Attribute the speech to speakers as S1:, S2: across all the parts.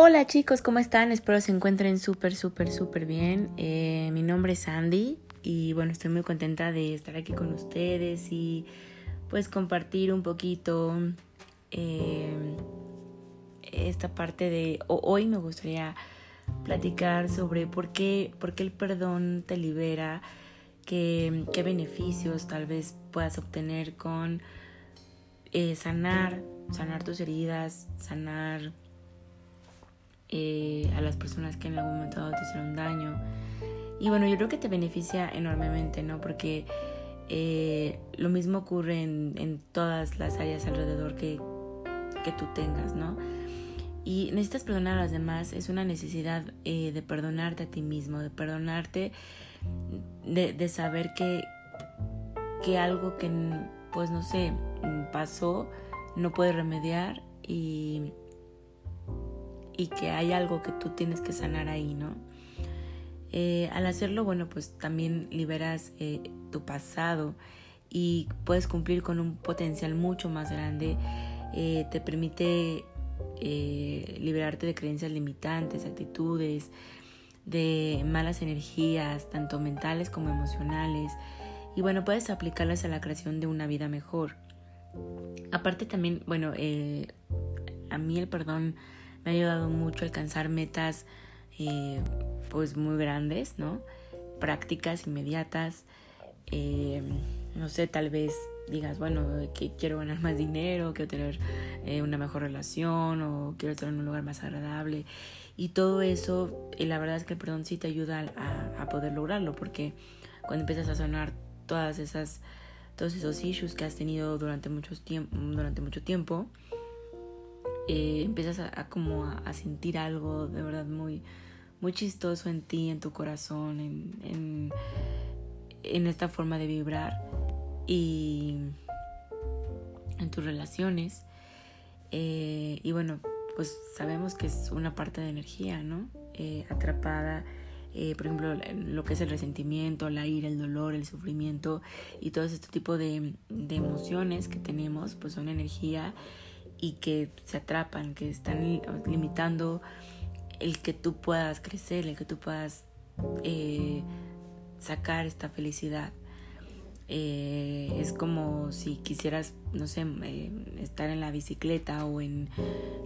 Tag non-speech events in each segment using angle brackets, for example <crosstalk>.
S1: Hola chicos, ¿cómo están? Espero se encuentren súper, súper, súper bien. Eh, mi nombre es Sandy y bueno, estoy muy contenta de estar aquí con ustedes y pues compartir un poquito eh, esta parte de... hoy me gustaría platicar sobre por qué, por qué el perdón te libera, qué, qué beneficios tal vez puedas obtener con eh, sanar, sanar tus heridas, sanar eh, a las personas que en algún momento te hicieron daño. Y bueno, yo creo que te beneficia enormemente, ¿no? Porque eh, lo mismo ocurre en, todas las áreas alrededor que, que tú tengas, ¿no? Y necesitas perdonar a los demás, es una necesidad eh, de perdonarte a ti mismo, de perdonarte, de, de saber que, que algo que, pues no sé, pasó, no puedes remediar y y que hay algo que tú tienes que sanar ahí, ¿no? Eh, al hacerlo, bueno, pues también liberas eh, tu pasado y puedes cumplir con un potencial mucho más grande. Eh, te permite liberarte de creencias limitantes, actitudes, de malas energías, tanto mentales como emocionales. Y bueno, puedes aplicarlas a la creación de una vida mejor. Aparte también, bueno, a mí el perdón me ha ayudado mucho a alcanzar metas eh, pues muy grandes, ¿no? Prácticas inmediatas. Eh, no sé, tal vez digas, bueno, que quiero ganar más dinero, quiero tener eh, una mejor relación o quiero estar en un lugar más agradable. Y todo eso, y la verdad es que el perdón sí te ayuda a, a poder lograrlo, porque cuando empiezas a sanar todas esas, todos esos issues que has tenido durante, muchos tiemp durante mucho tiempo, eh, empiezas a, como a, sentir algo de verdad muy, muy chistoso en ti, en tu corazón, en, en, esta forma de vibrar y en tus relaciones. Eh, y bueno, pues sabemos que es una parte de energía, ¿no? Eh, atrapada, por ejemplo, lo que es el resentimiento, la ira, el dolor, el sufrimiento y todo este tipo de, de emociones que tenemos, pues son energía y que se atrapan, que están limitando el que tú puedas crecer, el que tú puedas eh, sacar esta felicidad. Eh, es como si quisieras, no sé, eh, estar en la bicicleta o en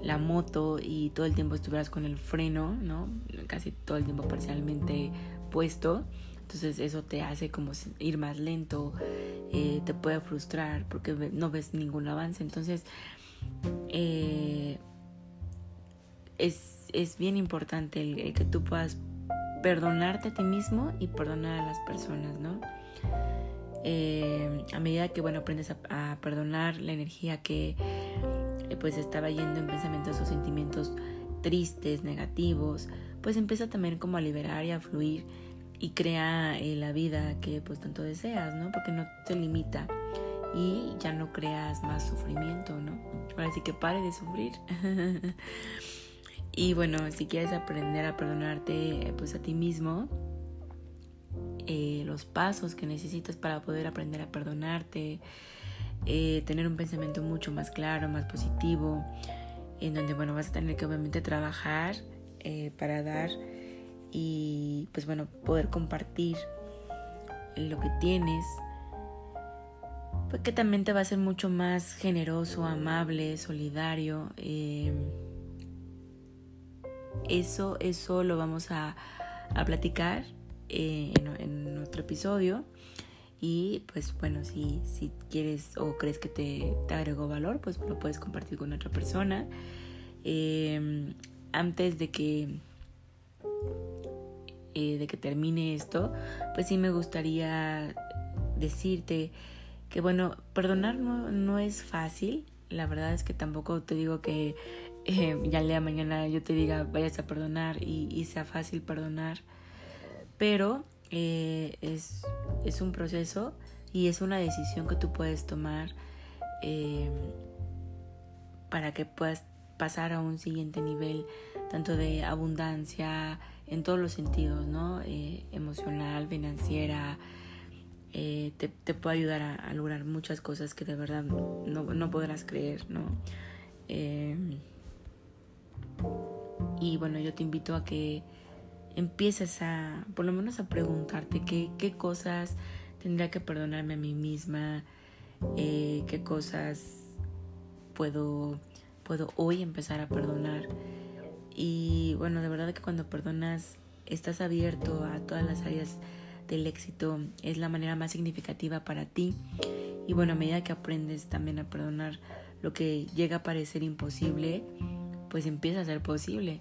S1: la moto y todo el tiempo estuvieras con el freno, ¿no? Casi todo el tiempo parcialmente puesto. Entonces eso te hace como ir más lento, te puede frustrar porque no ves ningún avance. Entonces eh, es, es, bien importante el, que tú puedas perdonarte a ti mismo y perdonar a las personas, ¿no? Eh, a medida que, bueno, aprendes a, perdonar la energía que eh, pues estaba yendo en pensamientos o sentimientos tristes, negativos, pues empieza también como a liberar y a fluir y crea la vida que pues tanto deseas, ¿no? Porque no te limita y ya no creas más sufrimiento, ¿no? Ahora que pare de sufrir. <laughs> y bueno, si quieres aprender a perdonarte pues a ti mismo, eh, los pasos que necesitas para poder aprender a perdonarte, eh, tener un pensamiento mucho más claro, más positivo, en donde bueno vas a tener que obviamente trabajar eh, para dar y pues bueno poder compartir lo que tienes que también te va a ser mucho más generoso, amable, solidario. Em, eso, eso lo vamos a, platicar eh, en, otro episodio. Y pues bueno, si, si quieres o crees que te, te agregó valor, pues lo puedes compartir con otra persona. Em, antes de que eh, de que termine esto, pues sí me gustaría decirte que bueno, perdonar no, no es fácil. La verdad es que tampoco te digo que eh, ya lea mañana yo te diga vayas a perdonar y, sea fácil perdonar. Pero eh, es, es, un proceso y es una decisión que tú puedes tomar eh, para que puedas pasar a un siguiente nivel, tanto de abundancia en todos los sentidos, ¿no? emocional, financiera, eh, te, te, puede ayudar a, lograr muchas cosas que de verdad no, no podrás creer, ¿no? Eh, Y bueno, yo te invito a que empieces a, por lo menos a preguntarte qué, qué cosas tendría que perdonarme a mí misma, eh, qué cosas puedo, puedo hoy empezar a perdonar. Y bueno, de verdad que cuando perdonas estás abierto a todas las áreas del éxito, es la manera más significativa para ti. Y bueno, a medida que aprendes también a perdonar lo que llega a parecer imposible, pues empieza a ser posible.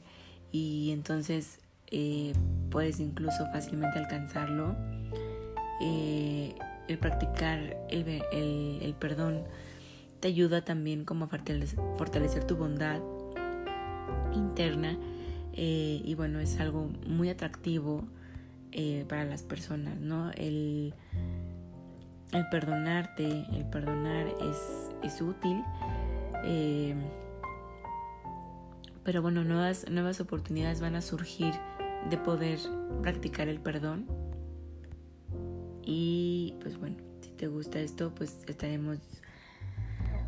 S1: Y entonces eh, puedes incluso fácilmente alcanzarlo. Eh, el practicar el, el, perdón te ayuda también como a fortalecer, tu bondad interna eh, y bueno es algo muy atractivo para las personas no el, el perdonarte el perdonar es, es útil pero bueno nuevas nuevas oportunidades van a surgir de poder practicar el perdón. Y pues bueno, si te gusta esto, pues estaremos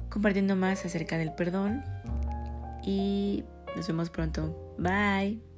S1: compartiendo más acerca del perdón. Y nos vemos pronto. Bye.